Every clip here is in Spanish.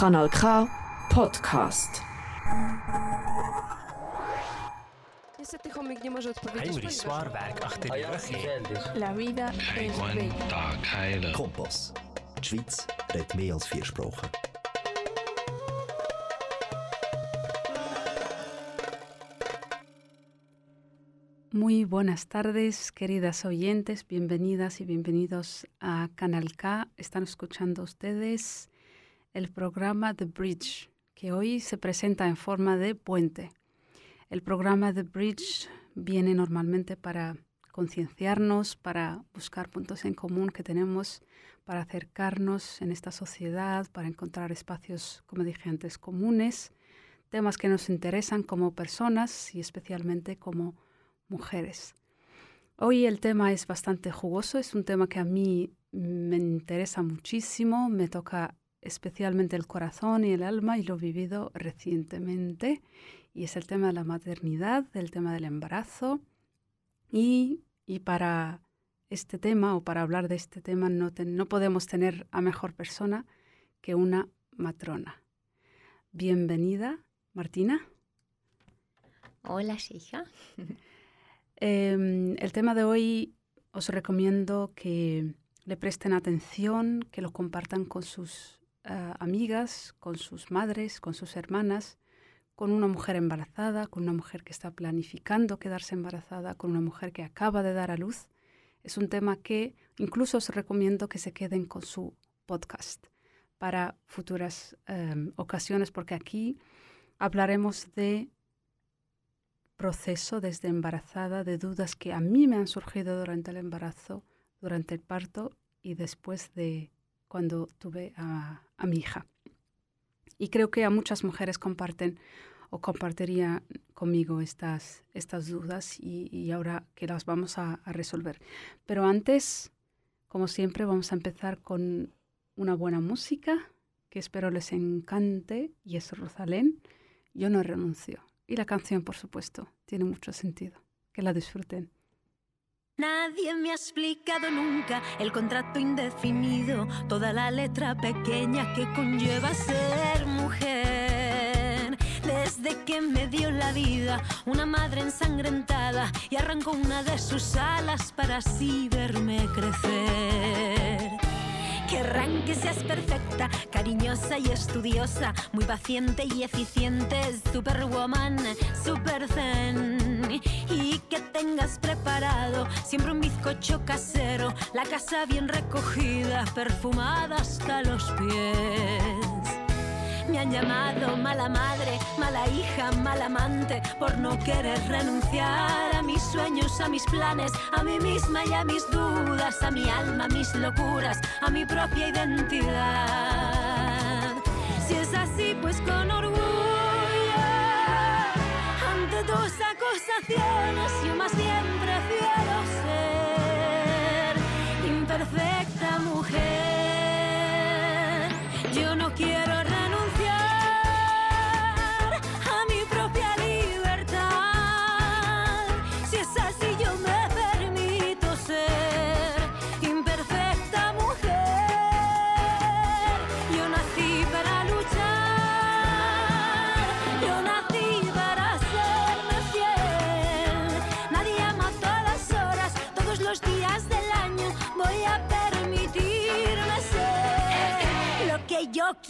Kanal K Podcast. Niestety chomik nie może odpowiedzieć. Heinrich in. La vida es bella. Kompass. Die Schweiz redet mehr als vier Sprachen. Muy buenas tardes, queridas oyentes, bienvenidas y bienvenidos a Canal K. Están escuchando ustedes el programa The Bridge, que hoy se presenta en forma de puente. El programa The Bridge viene normalmente para concienciarnos, para buscar puntos en común que tenemos, para acercarnos en esta sociedad, para encontrar espacios, como dije antes, comunes, temas que nos interesan como personas y especialmente como mujeres. Hoy el tema es bastante jugoso, es un tema que a mí me interesa muchísimo, me toca especialmente el corazón y el alma y lo he vivido recientemente y es el tema de la maternidad, el tema del embarazo y, y para este tema o para hablar de este tema no, te- no podemos tener a mejor persona que una matrona. Bienvenida, Martina. Hola, Sheija. Eh, el tema de hoy os recomiendo que le presten atención, que lo compartan con sus eh, amigas, con sus madres, con sus hermanas, con una mujer embarazada, con una mujer que está planificando quedarse embarazada, con una mujer que acaba de dar a luz. Es un tema que incluso os recomiendo que se queden con su podcast para futuras eh, ocasiones, porque aquí hablaremos de proceso desde embarazada de dudas que a mí me han surgido durante el embarazo, durante el parto y después de cuando tuve a, mi hija. Y creo que a muchas mujeres comparten o compartiría conmigo estas, estas dudas y, y ahora que las vamos a, a resolver. Pero antes, como siempre, vamos a empezar con una buena música que espero les encante y es Rosalén. Yo no renuncio. Y la canción, por supuesto, tiene mucho sentido. Que la disfruten. Nadie me ha explicado nunca el contrato indefinido, toda la letra pequeña que conlleva ser mujer. Desde que me dio la vida una madre ensangrentada y arrancó una de sus alas para así verme crecer. Querrán que seas perfecta, cariñosa y estudiosa, muy paciente y eficiente, superwoman, super zen. Y que tengas preparado siempre un bizcocho casero, la casa bien recogida, perfumada hasta los pies. Me han llamado mala madre, mala hija, mal amante por no querer renunciar a mis sueños, a mis planes, a mí misma y a mis dudas, a mi alma, a mis locuras, a mi propia identidad. Si es así, pues con orgullo, tus acusaciones, yo más bien prefiero ser imperfecta mujer. Yo no quiero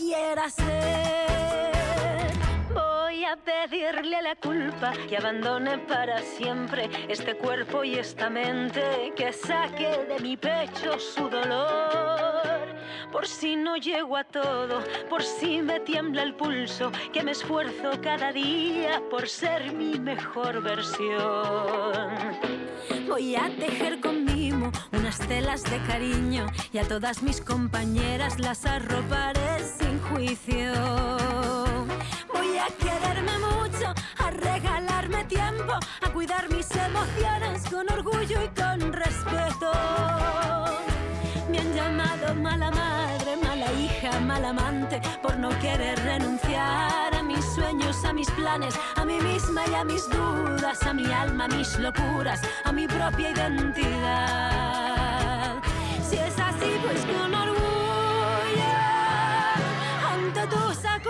yo quiera ser. Voy a pedirle a la culpa que abandone para siempre este cuerpo y esta mente, que saque de mi pecho su dolor. Por si no llego a todo, por si me tiembla el pulso, que me esfuerzo cada día por ser mi mejor versión. Voy a tejer con mimo unas telas de cariño y a todas mis compañeras las arroparé juicio. Voy a quererme mucho, a regalarme tiempo, a cuidar mis emociones con orgullo y con respeto. Me han llamado mala madre, mala hija, mal amante, por no querer renunciar a mis sueños, a mis planes, a mí misma y a mis dudas, a mi alma, a mis locuras, a mi propia identidad. Si es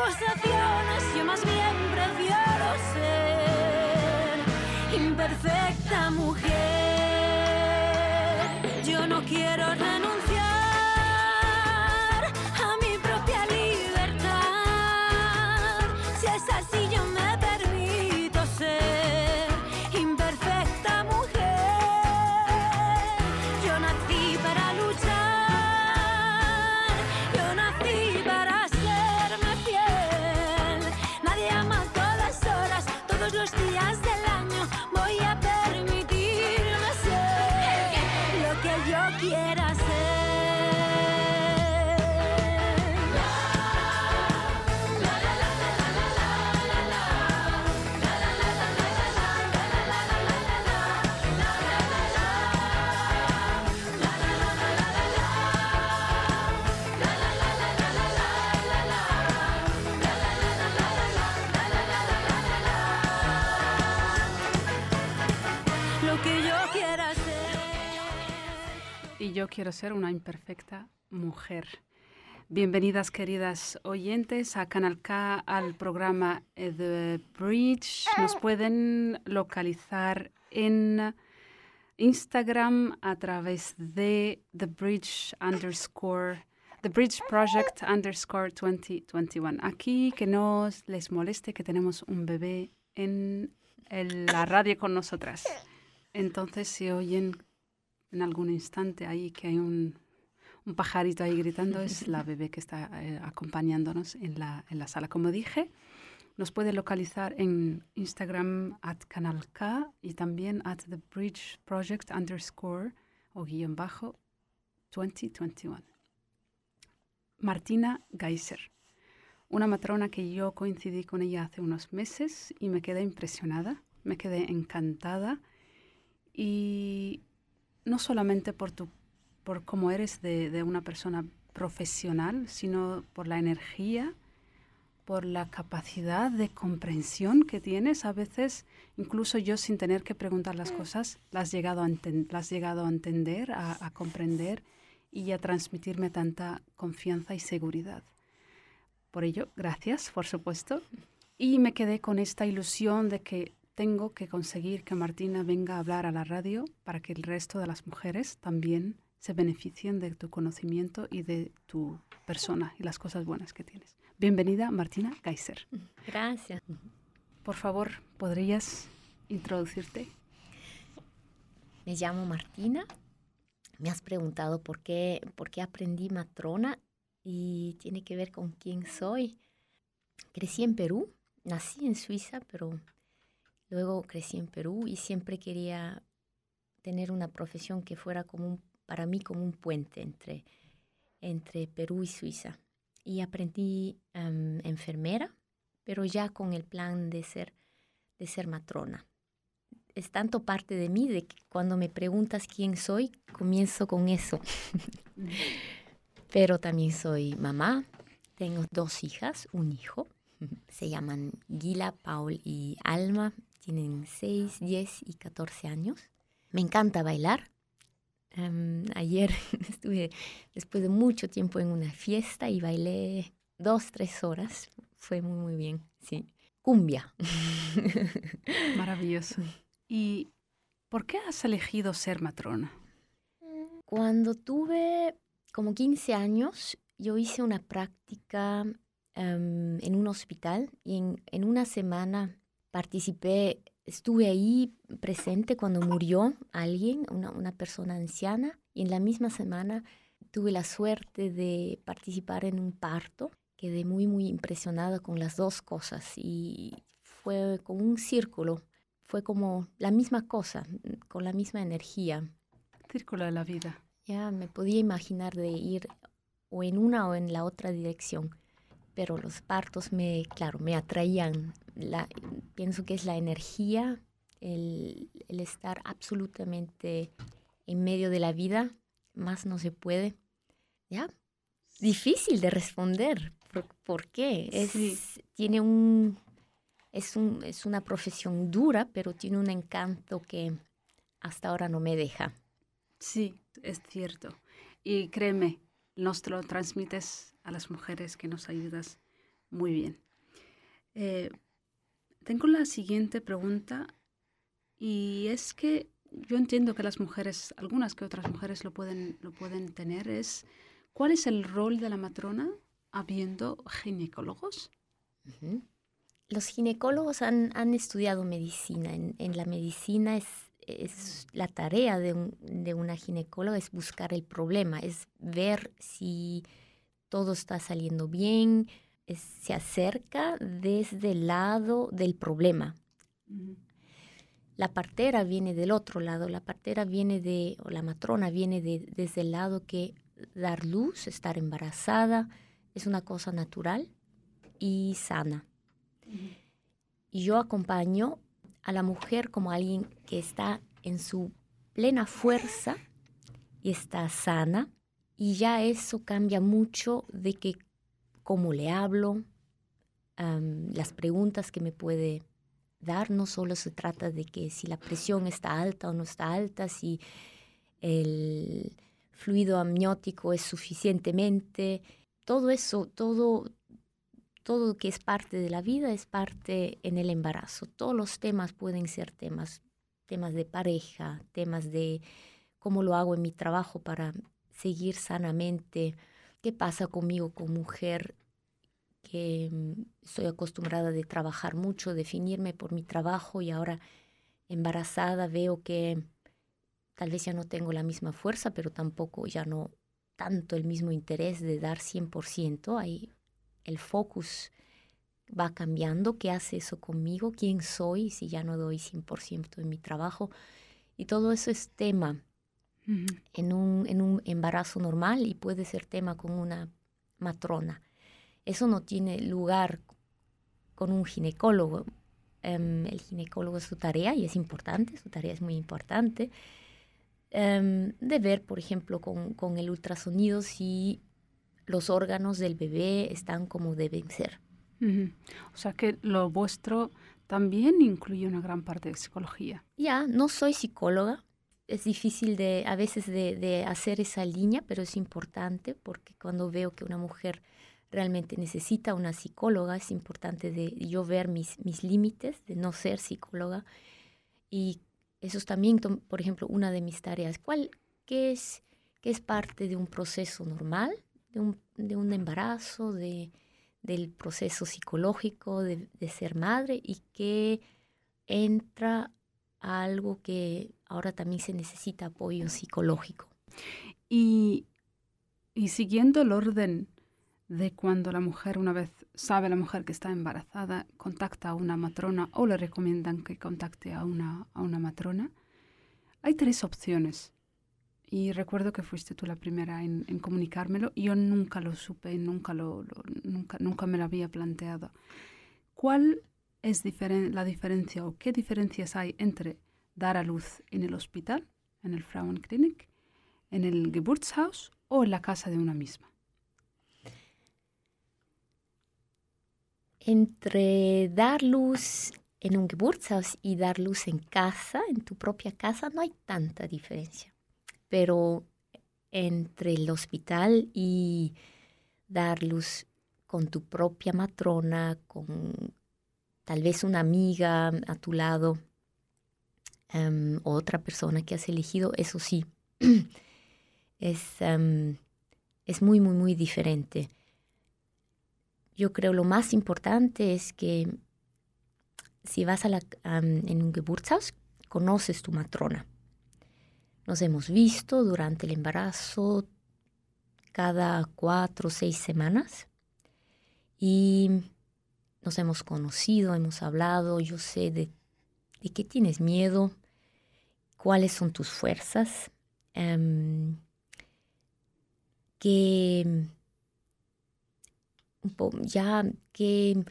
acusaciones, yo más bien prefiero ser imperfecta mujer. Quiero ser una imperfecta mujer. Bienvenidas queridas oyentes a Canal K, al programa eh, The Bridge. Nos pueden localizar en Instagram a través de The Bridge underscore The Bridge Project underscore 2021. Aquí que no les moleste que tenemos un bebé en la radio con nosotras. Entonces, si oyen en algún instante ahí que hay un, un pajarito ahí gritando, es la bebé que está eh, acompañándonos en la, en la sala. Como dije, nos puede localizar en Instagram at Canal K y también at The Bridge Project underscore o guion bajo 2021. Martina Geiser, una matrona que yo coincidí con ella hace unos meses y me quedé impresionada, me quedé encantada y no solamente por, tu, por cómo eres de, de una persona profesional, sino por la energía, por la capacidad de comprensión que tienes. A veces, incluso yo sin tener que preguntar las cosas, las has llegado a, enten- has llegado a entender, a comprender y a transmitirme tanta confianza y seguridad. Por ello, gracias, por supuesto. Y me quedé con esta ilusión de que tengo que conseguir que Martina venga a hablar a la radio para que el resto de las mujeres también se beneficien de tu conocimiento y de tu persona y las cosas buenas que tienes. Bienvenida, Martina Geiser. Gracias. Por favor, ¿podrías introducirte? Me llamo Martina. Me has preguntado por qué, por qué aprendí matrona y tiene que ver con quién soy. Crecí en Perú, nací en Suiza, pero luego crecí en Perú y siempre quería tener una profesión que fuera como un- para mí como un puente entre, entre Perú y Suiza. Y aprendí em, enfermera, pero ya con el plan de ser, de ser matrona es tanto parte de mí de que cuando me preguntas quién soy, comienzo con eso. Pero también soy mamá, tengo dos hijas, un hijo. Se llaman Gila, Paul y Alma. Tienen 6, 10 y 14 años. Me encanta bailar. Ayer estuve después de mucho tiempo en una fiesta y bailé dos, tres horas. Fue muy, muy bien, sí. Cumbia. Maravilloso. ¿Y por qué has elegido ser matrona? Cuando tuve como 15 años, yo hice una práctica en un hospital y en, en una semana participé, estuve ahí presente cuando murió alguien, una, una persona anciana, y en la misma semana tuve la suerte de participar en un parto. Quedé muy, muy impresionada con las dos cosas y fue como un círculo, fue como la misma cosa, con la misma energía. Círculo de la vida. Ya me podía imaginar de ir o en una o en la otra dirección, pero los partos me, claro, me atraían. La, pienso que es la energía, el, el estar absolutamente en medio de la vida, más no se puede. Ya, difícil de responder. ¿Por, por qué? Es, Sí. Tiene un, es, un, es una profesión dura, pero tiene un encanto que hasta ahora no me deja. Sí, es cierto. Y créeme, nos lo transmites a las mujeres que nos ayudas muy bien. Eh, tengo la siguiente pregunta y es que yo entiendo que las mujeres, algunas que otras mujeres lo pueden, lo pueden tener, es ¿cuál es el rol de la matrona habiendo ginecólogos? Los ginecólogos han, han estudiado medicina. En, en la medicina es, es la tarea de, un- de una ginecóloga es buscar el problema, es ver si todo está saliendo bien, es- se acerca desde el lado del problema. La partera viene del otro lado, la partera viene de, o la matrona viene de, desde el lado que dar luz, estar embarazada, es una cosa natural y sana. Y yo acompaño a la mujer como alguien que está en su plena fuerza y está sana. Y ya eso cambia mucho de que cómo le hablo, las preguntas que me puede dar. No solo se trata de que si la presión está alta o no está alta, si el fluido amniótico es suficientemente. Todo eso, todo, todo que es parte de la vida es parte en el embarazo. Todos los temas pueden ser temas, temas de pareja, temas de cómo lo hago en mi trabajo para seguir sanamente, qué pasa conmigo como mujer que mm, estoy acostumbrada de trabajar mucho, definirme por mi trabajo y ahora embarazada veo que tal vez ya no tengo la misma fuerza, pero tampoco ya no tanto el mismo interés de dar 100%. Ahí el focus va cambiando. ¿Qué hace eso conmigo? ¿Quién soy si ya no doy 100% en mi trabajo? Y todo eso es tema en, un, en un embarazo normal y puede ser tema con una matrona. Eso no tiene lugar con un ginecólogo. Em, el ginecólogo es su tarea y es importante, su tarea es muy importante. Em, de ver, por ejemplo, con, con, el ultrasonido si los órganos del bebé están como deben ser. O sea que lo vuestro también incluye una gran parte de psicología. Ya, no soy psicóloga. Es difícil de, a veces de, de hacer esa línea, pero es importante porque cuando veo que una mujer realmente necesita una psicóloga, es importante de yo ver mis, mis límites, de no ser psicóloga. Y eso es también, por ejemplo, una de mis tareas. ¿Cuál, qué, es, qué es parte de un proceso normal, de un, de un embarazo, de, del proceso psicológico de, de ser madre y qué entra a algo que ahora también se necesita apoyo psicológico? Y, y siguiendo el orden de cuando la mujer, una vez sabe la mujer que está embarazada, contacta a una matrona o le recomiendan que contacte a una, a una matrona, hay tres opciones. Y recuerdo que fuiste tú la primera en, comunicármelo. Yo nunca lo supe, nunca, lo, nunca, nunca me lo había planteado. ¿Cuál es la diferencia o qué diferencias hay entre dar a luz en el hospital, en el Frauenklinik, en el Geburtshaus o en la casa de una misma? entre dar luz en un Geburtshaus y dar luz en casa, en tu propia casa, no hay tanta diferencia. Pero entre el hospital y dar luz con tu propia matrona, con tal vez una amiga a tu lado, um, otra persona que has elegido, eso sí, es, um, es muy, muy, muy diferente yo creo lo más importante es que si vas a la, en un Geburtshaus, conoces tu matrona. Nos hemos visto durante el embarazo cada cuatro o seis semanas y nos hemos conocido, hemos hablado, yo sé de, de qué tienes miedo, cuáles son tus fuerzas, um, que ya que,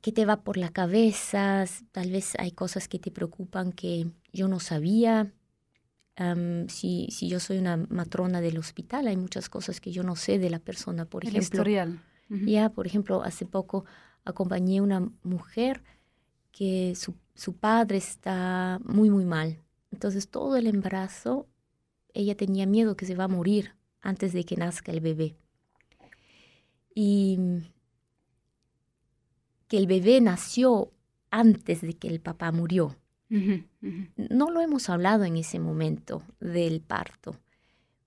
que te va por la cabeza, tal vez hay cosas que te preocupan que yo no sabía. si, si yo soy una matrona del hospital, hay muchas cosas que yo no sé de la persona, por El ejemplo. historial. Ya, por ejemplo, hace poco acompañé a una mujer que su, su padre está muy, muy mal. Entonces, todo el embarazo, ella tenía miedo que se va a morir antes de que nazca el bebé y que el bebé nació antes de que el papá murió. No lo hemos hablado en ese momento del parto,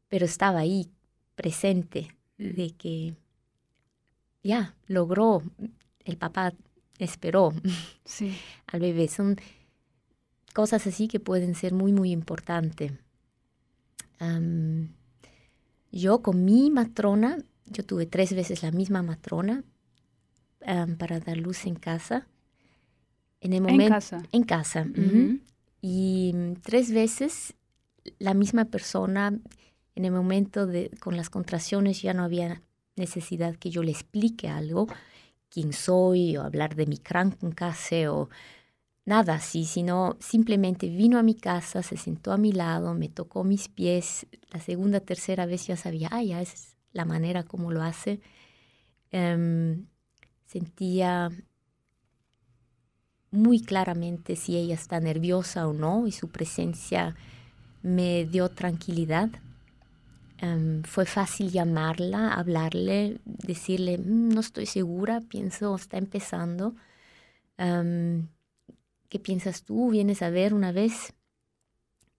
pero estaba ahí presente de que ya logró, el papá esperó al bebé. Son cosas así que pueden ser muy, muy importantes. yo con mi matrona yo tuve tres veces la misma matrona para dar luz en casa. En el momento. En casa. En casa. Y tres veces la misma persona, en el momento de, con las contracciones ya no había necesidad que yo le explique algo, quién soy, o hablar de mi Krankenkasse, o nada así, sino simplemente vino a mi casa, se sentó a mi lado, me tocó mis pies. La segunda, tercera vez ya sabía, ah, ya es la manera como lo hace. Em, sentía muy claramente si ella está nerviosa o no y su presencia me dio tranquilidad. Em, fue fácil llamarla, hablarle, decirle, "Mm, no estoy segura, pienso, está empezando. Em, ¿Qué piensas tú? ¿Vienes a ver una vez?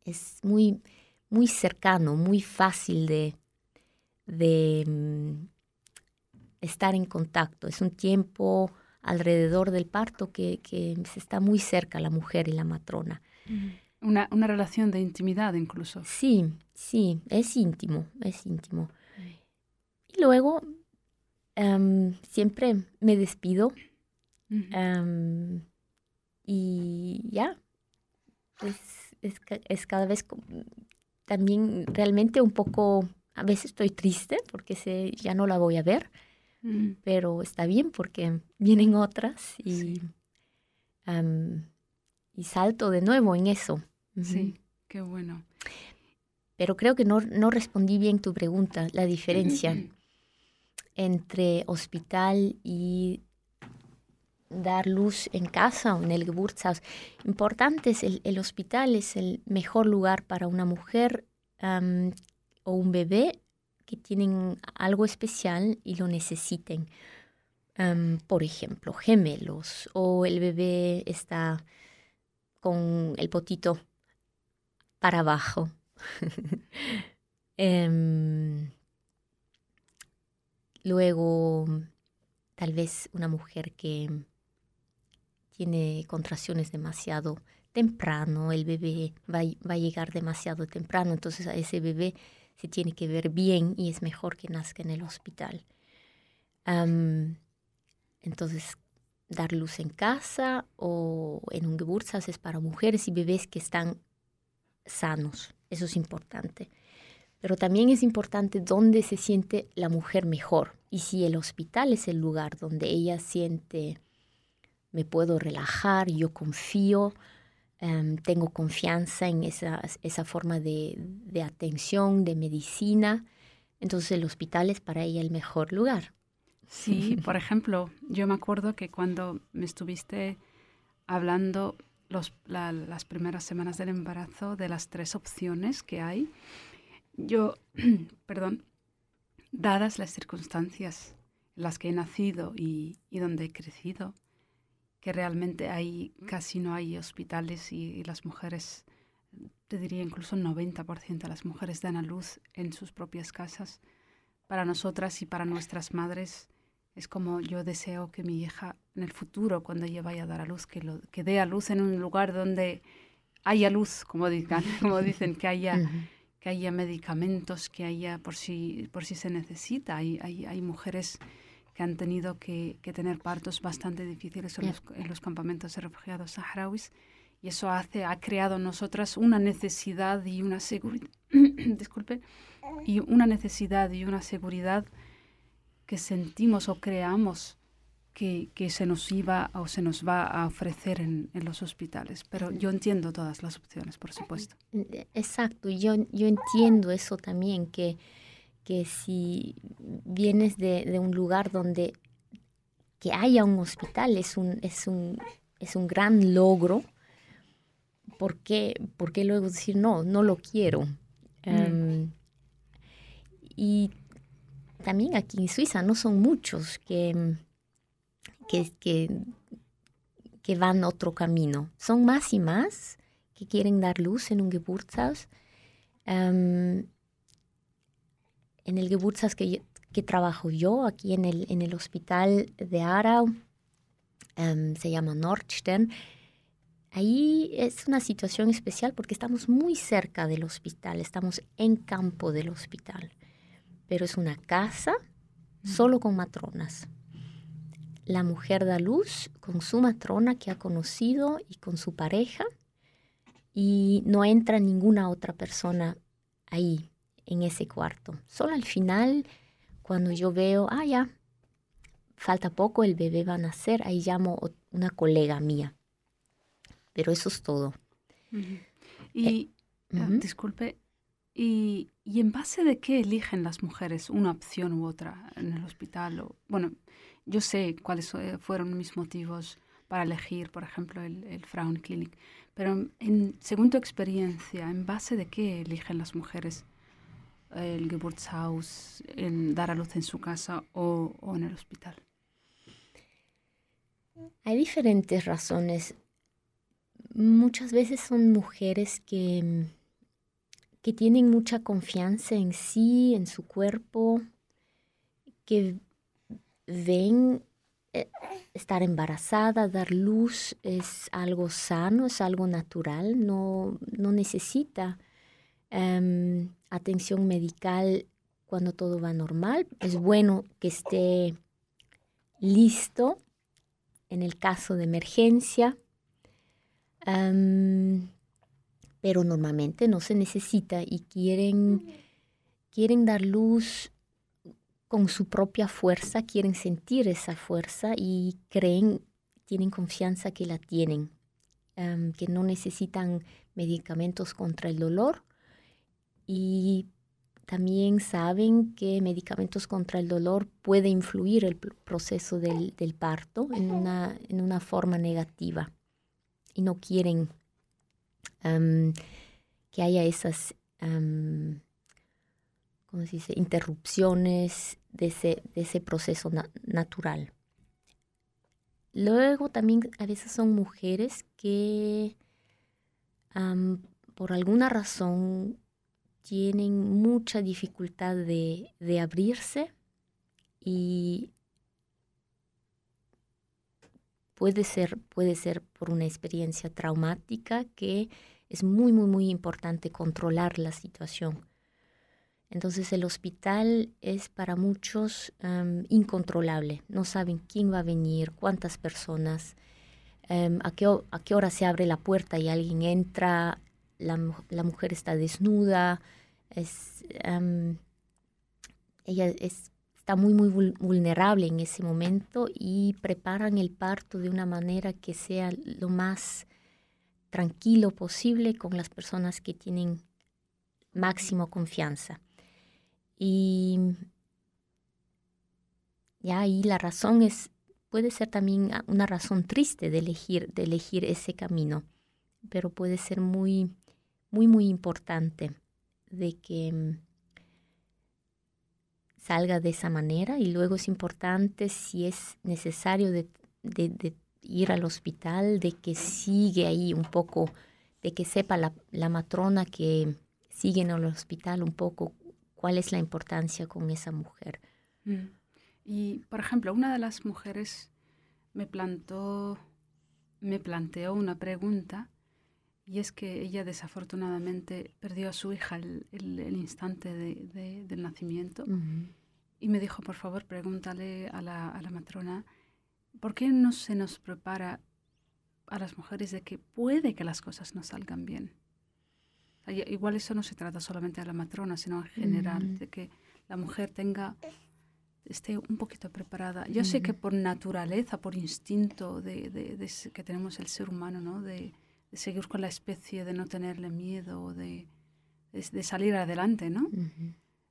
Es muy, muy cercano, muy fácil de, de mm, estar en contacto. Es un tiempo alrededor del parto que, que se está muy cerca la mujer y la matrona. Una, una relación de intimidad incluso. Sí, sí, es íntimo, es íntimo. Y luego em, siempre me despido em, y ya. Es, es, ca- es cada vez también realmente un poco, a veces estoy triste porque sé, ya no la voy a ver, Mm. pero está bien porque vienen otras y, Sí. em, y salto de nuevo en eso. Sí, qué bueno. Pero creo que no, no respondí bien tu pregunta, la diferencia entre hospital y dar luz en casa o en el Geburtshaus. Importante es el, el hospital es el mejor lugar para una mujer o un bebé que tienen algo especial y lo necesiten. Por ejemplo, gemelos o el bebé está con el potito para abajo. Em, luego, tal vez una mujer que tiene contracciones demasiado temprano, el bebé va, va a llegar demasiado temprano, entonces a ese bebé se tiene que ver bien y es mejor que nazca en el hospital. Entonces, dar luz en casa o en un Geburtshaus es para mujeres y bebés que están sanos. Eso es importante. Pero también es importante dónde se siente la mujer mejor. Y si el hospital es el lugar donde ella siente, me puedo relajar, yo confío, em, tengo confianza en esa, esa forma de, de atención, de medicina, entonces el hospital es para ella el mejor lugar. Sí, por ejemplo, yo me acuerdo que cuando me estuviste hablando las primeras semanas del embarazo de las tres opciones que hay, yo, perdón, dadas las circunstancias en las que he nacido y, y donde he crecido, que realmente hay, casi no hay hospitales y, y las mujeres, te diría incluso el 90% de las mujeres dan a luz en sus propias casas. Para nosotras y para nuestras madres es como yo deseo que mi hija en el futuro, cuando ella vaya a dar a luz, que, lo, que dé a luz en un lugar donde haya luz, como, digan, como dicen, que haya, que haya medicamentos, que haya por si, por si se necesita. Hay, hay, hay mujeres que han tenido que, que tener partos bastante difíciles en, los, en los campamentos de refugiados saharauis y eso hace, ha creado en nosotras una necesidad y una seguridad, disculpe, y una necesidad y una seguridad que sentimos o creamos que, que se nos iba o se nos va a ofrecer en, en los hospitales. Pero yo entiendo todas las opciones, por supuesto. Exacto, yo, yo entiendo eso también, que, que si vienes de, de un lugar donde que haya un hospital es un, es un, es un gran logro, ¿por qué, por qué luego decir no, no lo quiero? Em, y también aquí en Suiza no son muchos que, que, que, que van otro camino, son más y más que quieren dar luz en un Geburtshaus. Em, en el Geburtshaus que, yo- que trabajo yo, aquí en el, en el hospital de Aarau, em, se llama Nordstern, ahí es una situación especial porque estamos muy cerca del hospital, estamos en campo del hospital, pero es una casa solo con matronas. La mujer da luz con su matrona que ha conocido y con su pareja y no entra ninguna otra persona ahí, en ese cuarto. Solo al final, cuando yo veo, ah, ya, falta poco, el bebé va a nacer, ahí llamo a una colega mía. Pero eso es todo. Y, eh, Ujú. disculpe, y, ¿y en base de qué eligen las mujeres una opción u otra en el hospital? O, bueno, yo sé cuáles fueron mis motivos para elegir, por ejemplo, el, el el Geburtshaus, en dar a luz en su casa o, o en el hospital? Hay diferentes razones. Muchas veces son mujeres que, que tienen mucha confianza en sí, en su cuerpo, que ven eh, estar embarazada, dar luz es algo sano, es algo natural, no, no necesita em, atención medical cuando todo va normal. Es bueno que esté listo en el caso de emergencia, em, pero normalmente no se necesita y quieren, quieren dar luz con su propia fuerza, quieren sentir esa fuerza y creen, tienen confianza que la tienen, em, que no necesitan medicamentos contra el dolor. Y también saben que medicamentos contra el dolor puede influir el proceso del, parto en una, en una, forma negativa. Y no quieren em, que haya esas um, ¿cómo se dice? interrupciones de ese, de ese proceso natural. Luego también a veces son mujeres que por alguna razón tienen mucha dificultad de, abrirse y puede ser, puede ser por una experiencia traumática que es muy, muy, muy importante controlar la situación. Entonces el hospital es para muchos incontrolable. No saben quién va a venir, cuántas personas, a, qué, a, qué, hora se abre la puerta y alguien entra, la, mujer está desnuda, es, ella está muy, muy vulnerable en ese momento y preparan el parto de una manera que sea lo más tranquilo posible con las personas que tienen máximo confianza. Y ya ahí la razón es, puede ser también una razón triste de elegir, de elegir ese camino, pero puede ser muy muy, muy importante de que mm, salga de esa manera y luego es importante si es necesario de, ir al hospital, de que sigue ahí un poco, de que sepa la, matrona que sigue en el hospital un poco cuál es la importancia con esa mujer. Mm. Y, por ejemplo, una de las mujeres me plantó, me planteó una pregunta y es que ella desafortunadamente perdió a su hija el, el, instante de, del nacimiento. Y me dijo, por favor, pregúntale a la, a la matrona, ¿por qué no se nos prepara a las mujeres de que puede que las cosas no salgan bien? Igual eso no se trata solamente a la matrona, sino en general, de que la mujer tenga esté un poquito preparada. Yo sé que por naturaleza, por instinto de, de, que tenemos el ser humano, ¿no? De, de seguir con la especie, de no tenerle miedo, de, de, salir adelante, ¿no?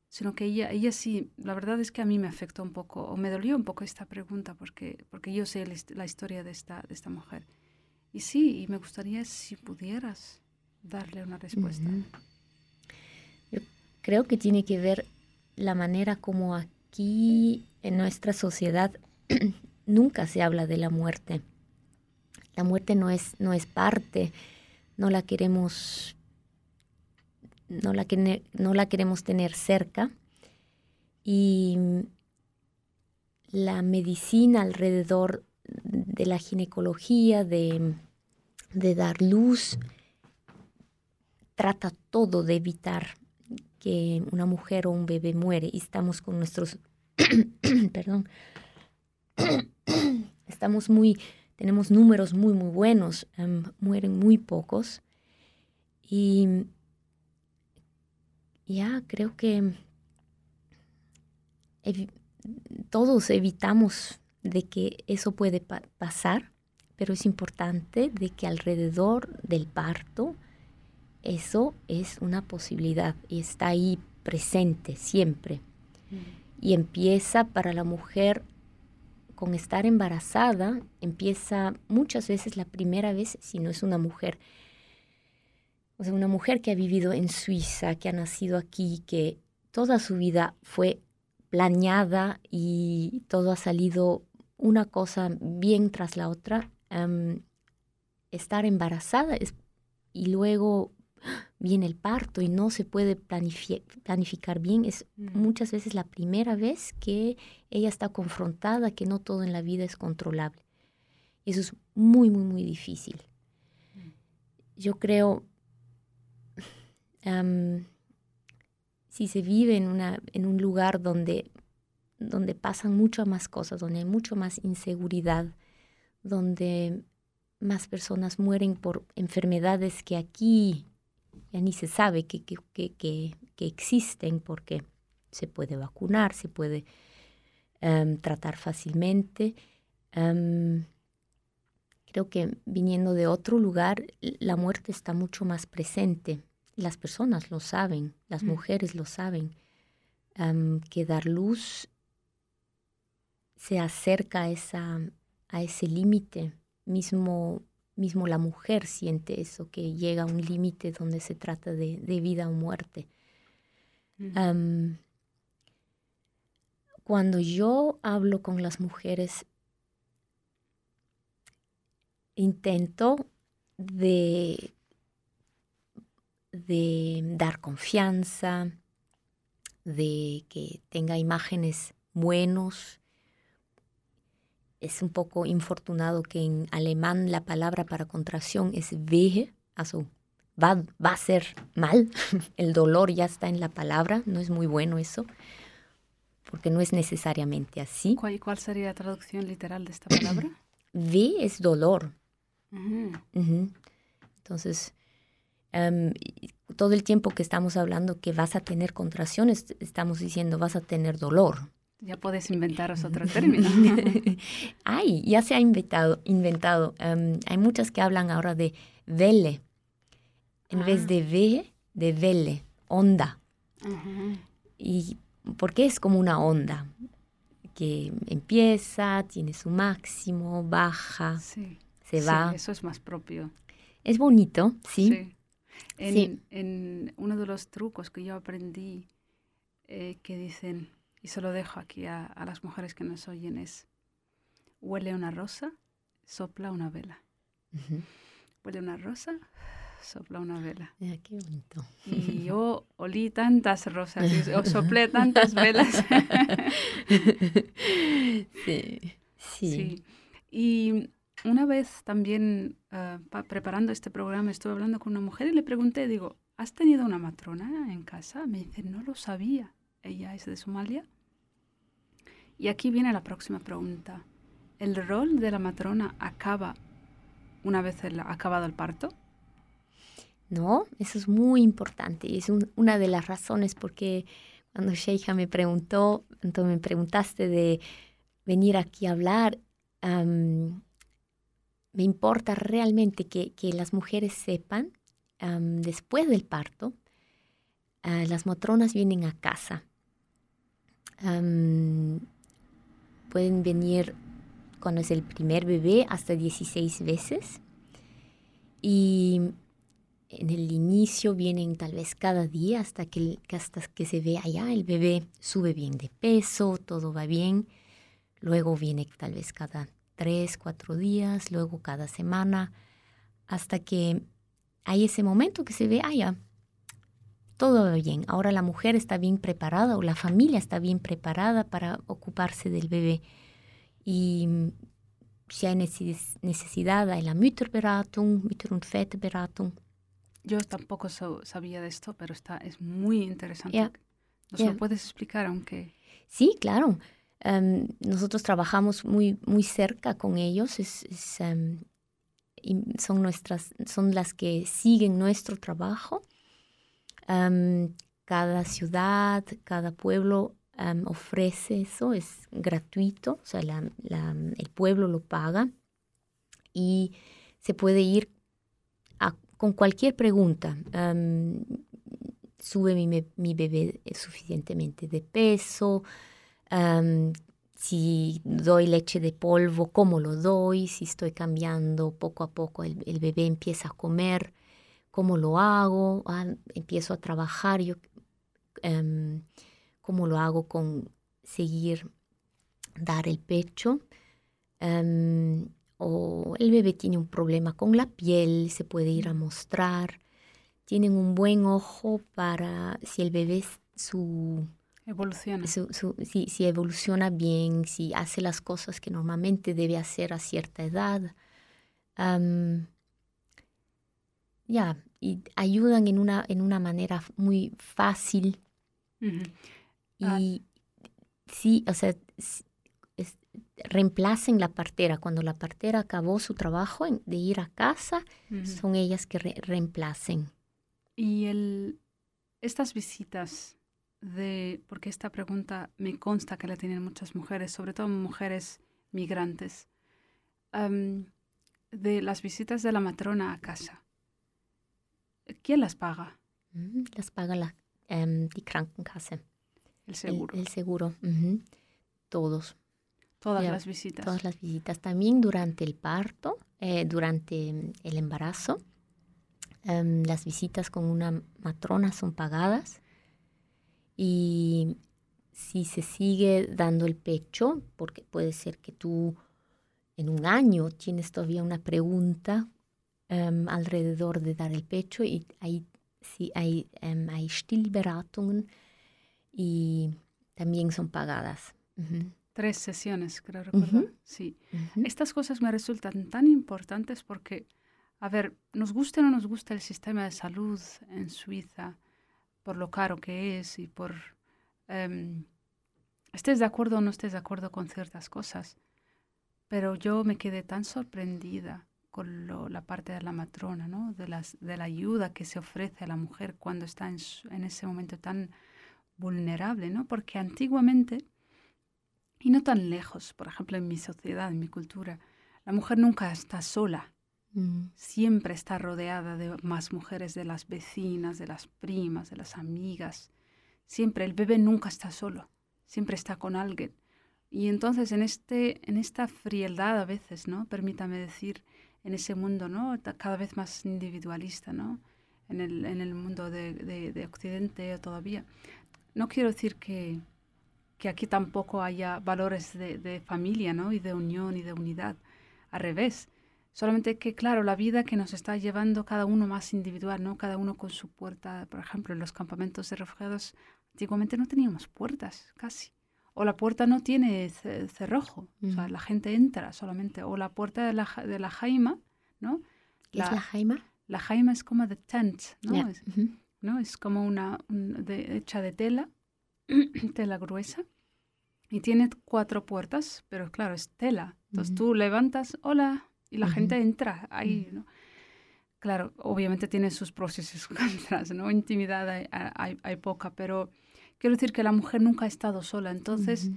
Sino que ella, ella sí, la verdad es que a mí me afectó un poco, o me dolió un poco esta pregunta, porque, porque yo sé la historia de esta, de esta mujer. Y sí, y me gustaría si pudieras darle una respuesta. Yo creo que tiene que ver la manera como aquí en nuestra sociedad nunca se habla de la muerte. La muerte no es, no es parte, no la queremos, no la, no la queremos tener cerca. Y la medicina alrededor de la ginecología, de, dar luz, trata todo de evitar que una mujer o un bebé muere y estamos con nuestros perdón estamos muy tenemos números muy, muy buenos, em, mueren muy pocos. Y ya creo que todos evitamos de que eso puede pasar, pero es importante de que alrededor del parto eso es una posibilidad y está ahí presente siempre. Mm. Y empieza para la mujer con estar embarazada empieza muchas veces la primera vez, si no es una mujer, o sea, una mujer que ha vivido en Suiza, que ha nacido aquí, que toda su vida fue planeada y todo ha salido una cosa bien tras la otra. em, estar embarazada es- y luego viene el parto y no se puede planifi- planificar bien. Es muchas veces la primera vez que ella está confrontada que no todo en la vida es controlable. Eso es muy, muy, muy difícil. Yo creo, am, si se vive en, una, en un lugar donde, donde pasan muchas más cosas, donde hay mucho más inseguridad, donde más personas mueren por enfermedades que aquí ya ni se sabe que, que, que, que- existen porque se puede vacunar, se puede em, tratar fácilmente. Em, creo que viniendo de otro lugar, la muerte está mucho más presente. Las personas lo saben, las Mm. mujeres lo saben, em, que dar luz se acerca a, esa, a ese límite. Mismo, mismo la mujer siente eso, que llega a un límite donde se trata de, de vida o muerte. Cuando yo hablo con las mujeres, intento de, de dar confianza, de que tenga imágenes buenos. Es un poco infortunado que en alemán la palabra para contracción es wehe, also va, va a ser mal, el dolor ya está en la palabra, no es muy bueno eso, porque no es necesariamente así. ¿Cuál, cuál sería la traducción literal de esta palabra? Ve es dolor. Ujú. Entonces, y todo el tiempo que estamos hablando que vas a tener contracciones, estamos diciendo vas a tener dolor. Ya podéis inventaros otro término. Ay, ya se ha inventado, inventado. em, hay muchas que hablan ahora de vele. En vez Ah. de ve, de vele, onda. Ujú. ¿Y por qué es como una onda? Que empieza, tiene su máximo, baja, Sí. se Sí, va. eso es más propio. Es bonito, ¿sí? En, Sí. en uno de los trucos que yo aprendí eh, que dicen, y se lo dejo aquí a, a las mujeres que nos oyen, es, huele una rosa, sopla una vela. Huele una rosa, sopla una vela. Qué bonito. Y yo olí tantas rosas, y- o soplé tantas velas. sí. Sí. Sí. Y una vez también ah, pa- preparando este programa estuve hablando con una mujer y le pregunté, digo, ¿has tenido una matrona en casa? Me dice, no lo sabía. Ella es de Somalia. Y aquí viene la próxima pregunta. ¿El rol de la matrona acaba una vez el- acabado el parto? No, eso es muy importante es un- una de las razones porque cuando Sheikha me preguntó, entonces me preguntaste de venir aquí a hablar, am, me importa realmente que, que las mujeres sepan, después del parto, ah, las matronas vienen a casa. Am, pueden venir cuando es el primer bebé hasta 16 veces. Y en el inicio vienen tal vez cada día hasta que hasta que se ve allá el bebé sube bien de peso, todo va bien. Luego viene tal vez cada tres, cuatro días, luego cada semana, hasta que hay ese momento que se ve allá. Todo va bien. Ahora la mujer está bien preparada o la familia está bien preparada para ocuparse del bebé. Y mm, si hay neces- necesidad, hay la Mütterberatung, Mütter- und Väterberatung. Yo tampoco so- sabía de esto, pero está, es muy interesante. Ya, ¿Nos ya. lo puedes explicar, aunque... Sí, claro. Em, nosotros trabajamos muy, muy cerca con ellos. Es, es, em, son, nuestras, son las que siguen nuestro trabajo. Em, cada ciudad, cada pueblo em, ofrece eso, es gratuito, o sea, el pueblo lo paga y se puede ir a- con cualquier pregunta. Em, sube mi, bebé suficientemente de peso, si doy leche de polvo, cómo lo doy, si estoy cambiando poco a poco, el bebé empieza a comer, cómo lo hago, Ah, empiezo a trabajar. Yo, em, cómo lo hago con seguir dar el pecho. em, o el bebé tiene un problema con la piel, se puede ir a mostrar. Tienen un buen ojo para si el bebé su, Evoluciona. su- su- si, si evoluciona bien, si hace las cosas que normalmente debe hacer a cierta edad. Am, ya, y ayudan en una, en una manera muy fácil y sí, o sea, es- reemplacen la partera. Cuando la partera acabó su trabajo en- de ir a casa, son ellas que re- reemplacen. Y el, estas visitas de, porque esta pregunta me consta que la tienen muchas mujeres, sobre todo mujeres migrantes, de las visitas de la matrona a casa. ¿Quién las paga? Mm, Las paga la, em, die Krankenkasse, El seguro. El, seguro. Todos, Todas las visitas. todas las visitas. También durante el parto, eh, durante mm, el embarazo. em, las visitas con una matrona son pagadas. Y si se sigue dando el pecho, porque puede ser que tú en un año tienes todavía una pregunta em, alrededor de dar el pecho y hay, sí, hay, em, hay Stillberatungen y también son pagadas. Tres sesiones, creo recordar. Sí. Estas cosas me resultan tan importantes porque, a ver, nos guste o no nos gusta el sistema de salud en Suiza, por lo caro que es y por... em, estés de acuerdo o no estés de acuerdo con ciertas cosas, pero yo me quedé tan sorprendida con lo- la parte de la matrona, ¿no? de, las, de la ayuda que se ofrece a la mujer cuando está en, su- en ese momento tan vulnerable, ¿no? porque antiguamente y no tan lejos, por ejemplo, en mi sociedad, en mi cultura, la mujer nunca está sola, Mm, siempre está rodeada de más mujeres, de las vecinas, de las primas, de las amigas. Siempre, el bebé nunca está solo, siempre está con alguien. Y entonces en, este, en esta frialdad a veces, ¿no? Permítame decir, en ese mundo, ¿no? Cada vez más individualista, ¿no? En el, en el mundo de, de- de Occidente todavía. No quiero decir que, que aquí tampoco haya valores de, de familia, ¿no? Y de unión y de unidad. Al revés. Solamente que, claro, la vida que nos está llevando cada uno más individual, ¿no? Cada uno con su puerta. Por ejemplo, en los campamentos de refugiados, antiguamente no teníamos puertas, casi. O la puerta no tiene ce- cerrojo. O sea, Ujú. la gente entra solamente. O la puerta de la, de la jaima, ¿no? ¿Qué es la jaima? la jaima es como the tent, ¿no? Ya, Es. ¿no? Es como una, un- de- hecha de tela, tela gruesa. Y tiene cuatro puertas, pero claro, es tela. Entonces tú levantas, hola, y la gente entra ahí, ¿no? Claro, obviamente tiene sus sus contras, ¿no? Intimidad hay, hay, hay poca, pero quiero decir que la mujer nunca ha estado sola. Entonces,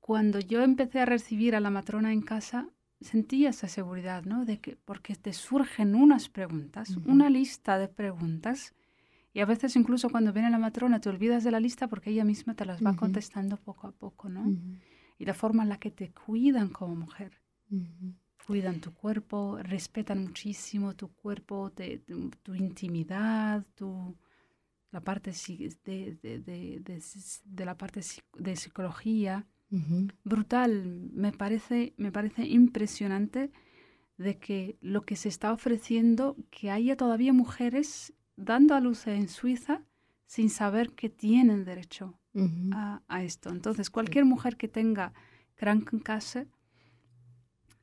cuando yo empecé a recibir a la matrona en casa, sentía esa seguridad, ¿no? De que, porque te surgen unas preguntas, una lista de preguntas, y a veces incluso cuando viene la matrona te olvidas de la lista porque ella misma te las va contestando poco a poco, ¿no? Y la forma en la que te cuidan como mujer. Cuidan tu cuerpo, respetan muchísimo tu cuerpo, te- tu, tu intimidad, tu, la parte de, de, de, de, la parte de psicología brutal. Me parece, me parece impresionante de que lo que se está ofreciendo, que haya todavía mujeres dando a luz en Suiza sin saber que tienen derecho a esto. Entonces, cualquier mujer que tenga Krankenkasse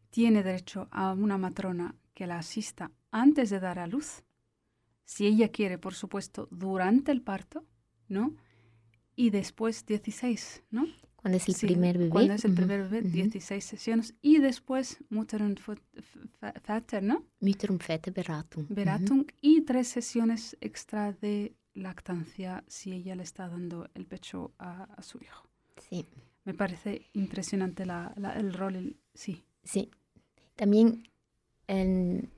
tiene derecho a una matrona que la asista antes de dar a luz, si ella quiere, por supuesto, durante el parto, ¿no? Y después 16, ¿no? Cuando es el Sí, primer bebé. Cuando es el primer bebé, Ujú. 16 sesiones. Y después Mutter und Vater, ¿no? Mütter- und Väterberatung. Ujú. Beratung. Y tres sesiones extra de lactancia si ella le está dando el pecho a, a su hijo. Sí, Me parece impresionante la, la- el rol. el- sí. sí. También en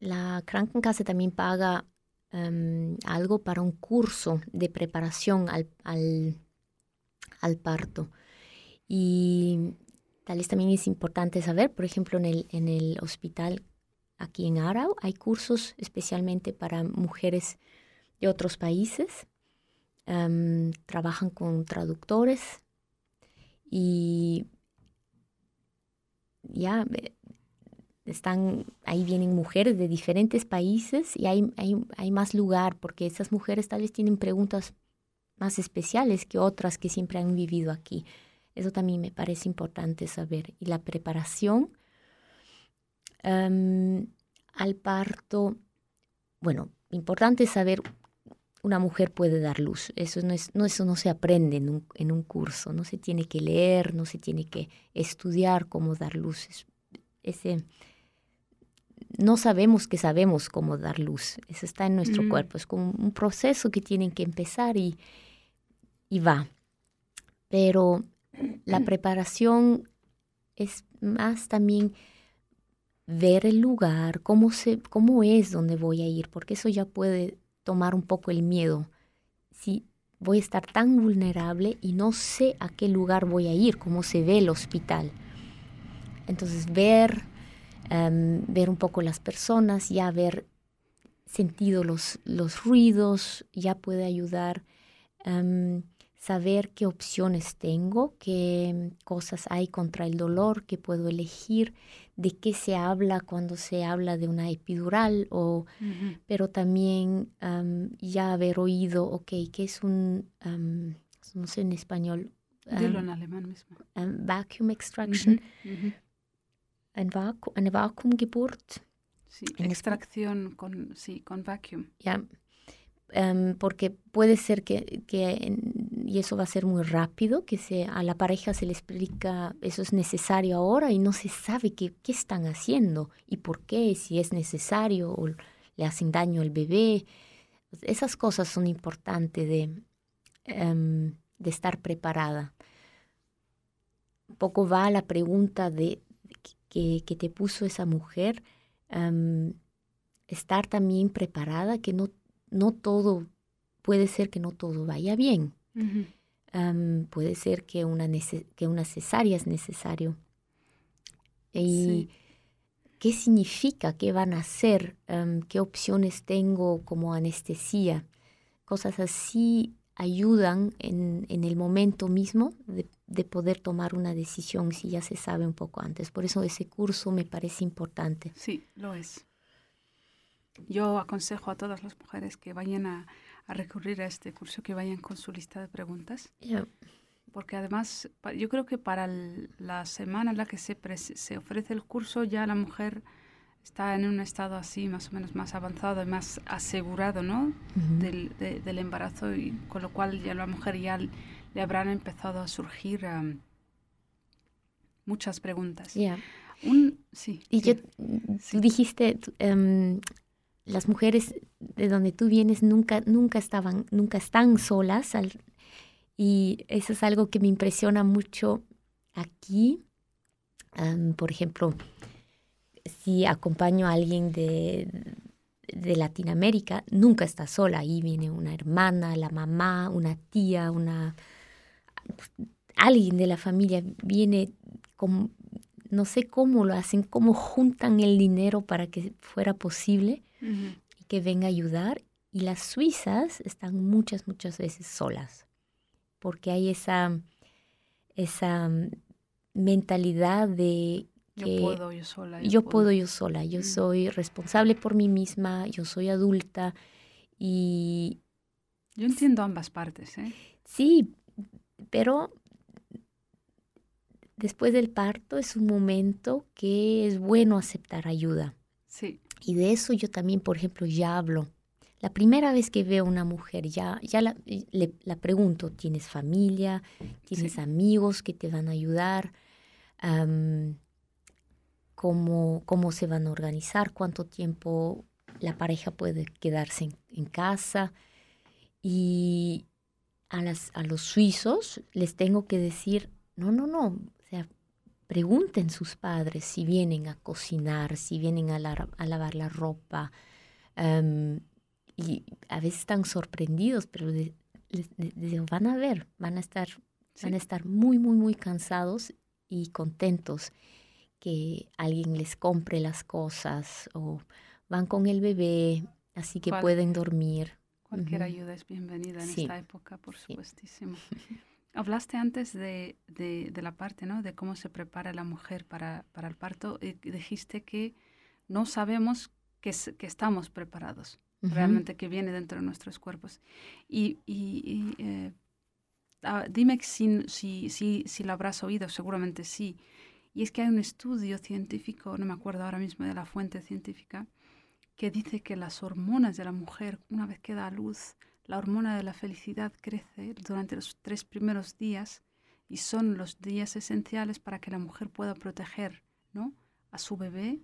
la Krankenkasse también paga em, algo para un curso de preparación al, al, al parto. Y tal vez también es importante saber, por ejemplo, en el, en el hospital aquí en Arau hay cursos especialmente para mujeres de otros países em, trabajan con traductores y ya eh, están, ahí vienen mujeres de diferentes países y hay, hay, hay más lugar porque esas mujeres tal vez tienen preguntas más especiales que otras que siempre han vivido aquí. Eso también me parece importante saber. Y la preparación em, al parto, bueno, importante saber, una mujer puede dar luz. Eso no, es, no, eso no se aprende en un, en un curso, no se tiene que leer, no se tiene que estudiar cómo dar luz. Es- ese, no sabemos que sabemos cómo dar luz. Eso está en nuestro Mm. cuerpo. Es como un proceso que tienen que empezar y, y va. Pero la preparación es más también ver el lugar, cómo, se, cómo es donde voy a ir, porque eso ya puede tomar un poco el miedo. Si voy a estar tan vulnerable y no sé a qué lugar voy a ir, cómo se ve el hospital. Entonces ver, em, ver un poco las personas, ya haber sentido los, los ruidos, ya puede ayudar. em, saber qué opciones tengo, qué cosas hay contra el dolor que puedo elegir, de qué se habla cuando se habla de una epidural, o, pero también am, ya haber oído, ok, ¿qué es un, no sé en español, Dilo am, en alemán mismo. vacuum extraction. Ein Vaku eine Vakuumgeburt? Sí, En extracción con, sí, con vacuum. Ya, em, porque puede ser que, que y eso va a ser muy rápido, que se, a la pareja se le explica eso es necesario ahora y no se sabe qué, qué están haciendo y por qué, si es necesario o le hacen daño al bebé. Esas cosas son importantes de, em, de estar preparada. Un poco va la pregunta de, que, que te puso esa mujer. estar también preparada, que no, no todo, puede ser que no todo vaya bien. Puede ser que una, que una cesárea es necesario. Y Sí. qué significa, qué van a hacer, qué opciones tengo como anestesia. Cosas así ayudan en, en el momento mismo de, de poder tomar una decisión si ya se sabe un poco antes. Por eso ese curso me parece importante. Sí, lo es. Yo aconsejo a todas las mujeres que vayan a, a recurrir a este curso, que vayan con su lista de preguntas, Ya, porque además yo creo que para el- la semana en la que se, se ofrece el curso ya la mujer está en un estado así más o menos más avanzado y más asegurado, ¿no? Ujú. del, de- del embarazo y con lo cual ya la mujer ya le habrán empezado a surgir am, muchas preguntas. Ya. Un, sí, Y sí. yo, tú dijiste, em, las mujeres de donde tú vienes nunca, nunca estaban, nunca están solas. al- y eso es algo que me impresiona mucho aquí. Am, por ejemplo, si acompaño a alguien de, de Latinoamérica, nunca está sola. Ahí viene una hermana, la mamá, una tía, una alguien de la familia viene con no sé cómo lo hacen, cómo juntan el dinero para que fuera posible y que venga a ayudar. Y las suizas están muchas, muchas veces solas, porque hay esa, esa mentalidad de Yo que puedo yo sola. yo puedo yo sola, yo Mm. soy responsable por mí misma, yo soy adulta y Yo entiendo ambas partes, ¿eh? Sí, pero después del parto es un momento que es bueno aceptar ayuda. Sí, Y de eso yo también, por ejemplo, ya hablo. La primera vez que veo a una mujer, ya, ya la, le- la pregunto, ¿tienes familia? ¿Tienes Sí. amigos que te van a ayudar? ¿cómo, ¿Cómo se van a organizar? ¿Cuánto tiempo la pareja puede quedarse en, en casa? Y a, las, a los suizos les tengo que decir, no, no, no, o sea, pregunten sus padres si vienen a cocinar, si vienen a, la- a lavar la ropa. em, y a veces están sorprendidos, pero de- les, les digo, van a ver, van a estar, van a estar muy, muy, muy cansados y contentos que alguien les compre las cosas o van con el bebé, así que ¿Cuál? pueden dormir. Cualquier Ujú. ayuda es bienvenida en Sí. esta época, por Sí. supuestísimo. Hablaste antes de, de- de la parte, ¿no? De cómo se prepara la mujer para, para el parto y dijiste que no sabemos que, que estamos preparados, Ujú. realmente que viene dentro de nuestros cuerpos. Y, y- y, eh, ah, dime si, si, si, si lo habrás oído, seguramente sí. Y es que hay un estudio científico, no me acuerdo ahora mismo de la fuente científica, que dice que las hormonas de la mujer, una vez que da a luz, la hormona de la felicidad crece durante los tres primeros días y son los días esenciales para que la mujer pueda proteger ¿no? a su bebé.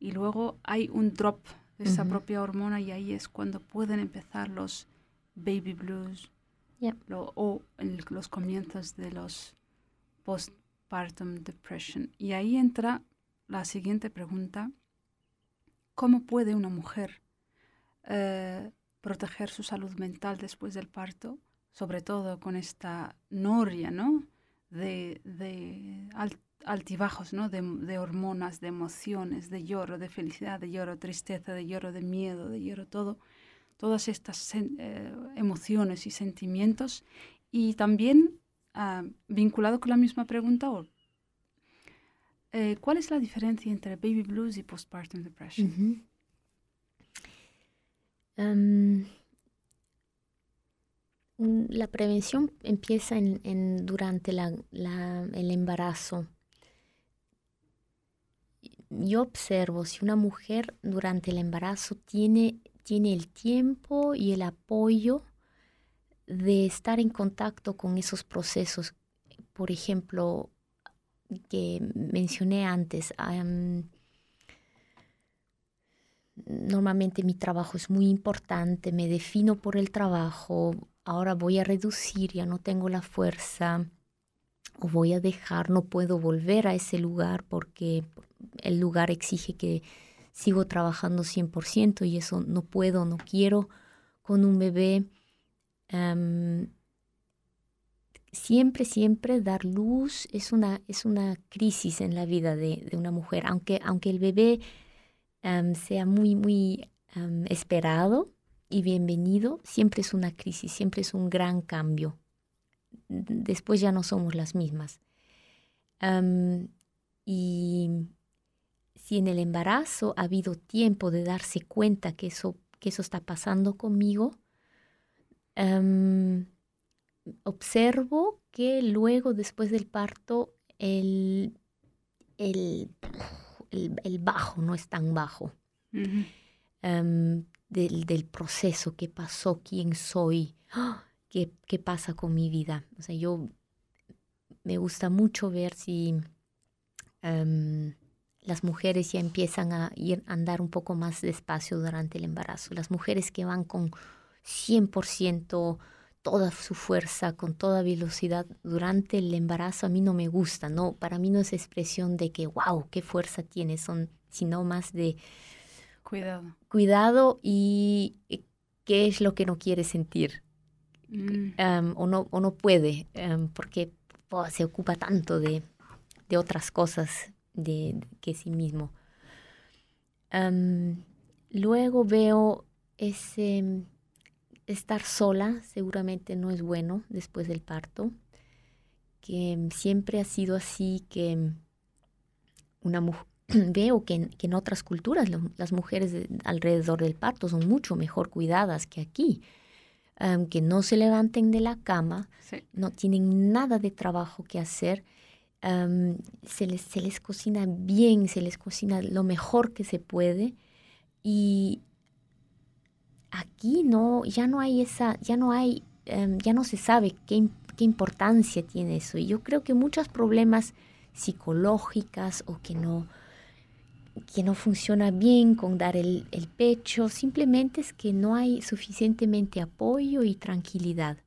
Y luego hay un drop de esa propia hormona y ahí es cuando pueden empezar los baby blues lo- o el- los comienzos de los postpartum depression. Y ahí entra la siguiente pregunta. ¿Cómo puede una mujer eh, proteger su salud mental después del parto? Sobre todo con esta noria, ¿no? De, de al- altibajos, ¿no? De, hormonas, de emociones, de lloro, de felicidad, de lloro, tristeza, de lloro, de miedo, de lloro, todo. Todas estas eh, emociones y sentimientos. Y también ah, vinculado con la misma pregunta, o- eh, ¿cuál es la diferencia entre baby blues y postpartum depression? Ujú. Am, mm, la prevención empieza en, en- durante la- la- el embarazo. Yo observo si una mujer durante el embarazo tiene, tiene el tiempo y el apoyo de estar en contacto con esos procesos, por ejemplo, que mencioné antes. normalmente mi trabajo es muy importante, me defino por el trabajo, ahora voy a reducir, ya no tengo la fuerza, o voy a dejar, no puedo volver a ese lugar porque el lugar exige que sigo trabajando 100% y eso no puedo, no quiero con un bebé. Siempre, siempre dar luz es una, es una crisis en la vida de, de una mujer, aunque, aunque el bebé am, sea muy, muy am, esperado y bienvenido, siempre es una crisis, siempre es un gran cambio. Después ya no somos las mismas. Am, y si en el embarazo ha habido tiempo de darse cuenta que eso, que eso está pasando conmigo, am, observo que luego, después del parto, el, el, el, el bajo no es tan bajo em, del, del proceso, qué pasó, quién soy, ¡Ah! qué, qué pasa con mi vida. O sea, yo me gusta mucho ver si em, las mujeres ya empiezan a ir a andar un poco más despacio durante el embarazo. Las mujeres que van con 100% toda su fuerza, con toda velocidad durante el embarazo, a mí no me gusta, ¿no? Para mí no es expresión de que, wow, qué fuerza tiene, son, sino más de, Cuidado. cuidado y eh, qué es lo que no quiere sentir Mm. o, no, o no puede porque oh, se ocupa tanto de, de otras cosas de, que sí mismo. Luego veo ese estar sola, seguramente no es bueno después del parto, que em, siempre ha sido así que una mujer veo que en, que en otras culturas lo- las mujeres de- alrededor del parto son mucho mejor cuidadas que aquí, que no se levanten de la cama, Sí. no tienen nada de trabajo que hacer, se, les, se les cocina bien, se les cocina lo mejor que se puede y aquí no, ya no hay esa, ya no hay, em, ya no se sabe qué, qué importancia tiene eso y yo creo que muchos problemas psicológicas o que no, que no funciona bien con dar el, el pecho, simplemente es que no hay suficientemente apoyo y tranquilidad.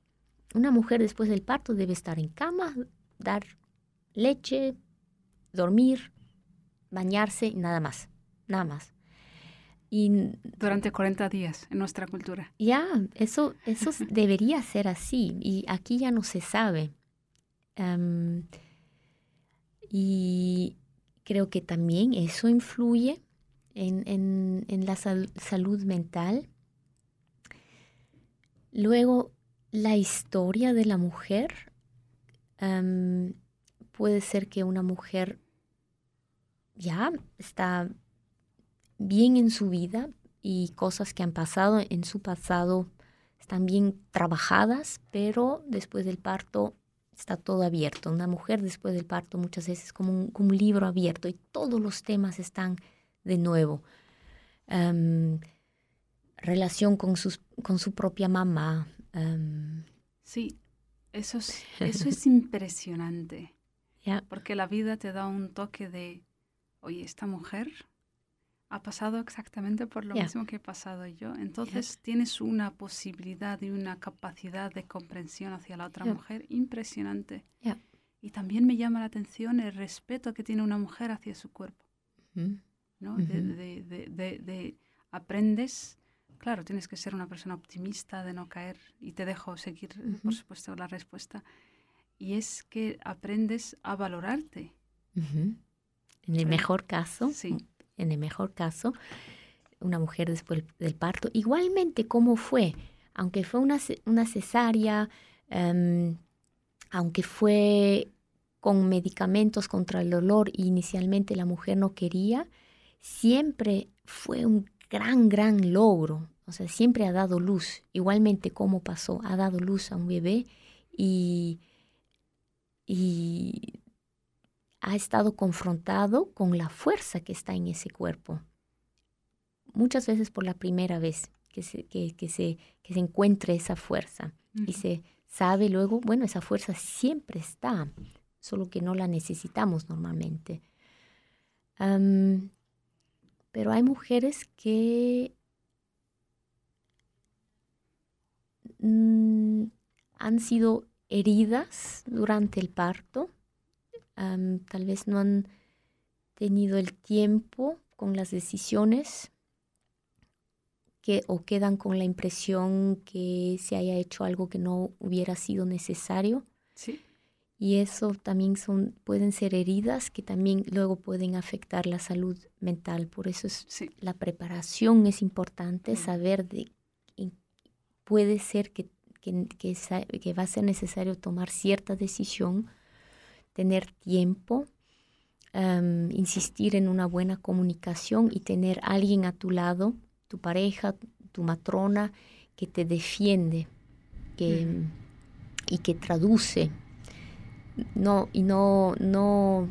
Una mujer después del parto debe estar en cama, dar leche, dormir, bañarse y nada más, nada más. Y Durante 40 días en nuestra cultura. ya, eso, eso debería ser así y aquí ya no se sabe. Am, y creo que también eso influye en, en- en la sal- salud mental. Luego, la historia de la mujer. em, puede ser que una mujer ya está bien en su vida y cosas que han pasado en su pasado están bien trabajadas, pero después del parto está todo abierto. Una mujer después del parto muchas veces es como un, como un libro abierto y todos los temas están de nuevo. Em, relación con, sus, con su propia mamá. em, Sí, eso es, eso es impresionante. Porque la vida te da un toque de, oye, esta mujer ha pasado exactamente por lo mismo que he pasado yo. Entonces tienes una posibilidad y una capacidad de comprensión hacia la otra mujer impresionante. Y también me llama la atención el respeto que tiene una mujer hacia su cuerpo. ¿no? De- de, de- de- de- aprendes, claro, tienes que ser una persona optimista, de no caer, y te dejo seguir, eh, por supuesto, la respuesta. Y es que aprendes a valorarte. En el mejor caso, Sí. En el mejor caso, una mujer después del parto. Igualmente, ¿cómo fue? Aunque fue una, una cesárea, em, aunque fue con medicamentos contra el dolor y inicialmente la mujer no quería, siempre fue un gran, gran logro. O sea, siempre ha dado luz. Igualmente, ¿cómo pasó? Ha dado luz a un bebé y, y ha estado confrontado con la fuerza que está en ese cuerpo. Muchas veces por la primera vez que se, que, que se, que se encuentre esa fuerza y se sabe luego, bueno, esa fuerza siempre está, solo que no la necesitamos normalmente. Pero hay mujeres que mm, han sido heridas durante el parto, tal vez no han tenido el tiempo con las decisiones que, o quedan con la impresión que se haya hecho algo que no hubiera sido necesario. Sí, Y eso también son, pueden ser heridas que también luego pueden afectar la salud mental. Por eso es, sí. la preparación es importante, saber de puede ser que, que, que va a ser necesario tomar cierta decisión, tener tiempo, insistir en una buena comunicación y tener alguien a tu lado, tu pareja, tu matrona, que te defiende que, Ujú. y que traduce. No, y no, no,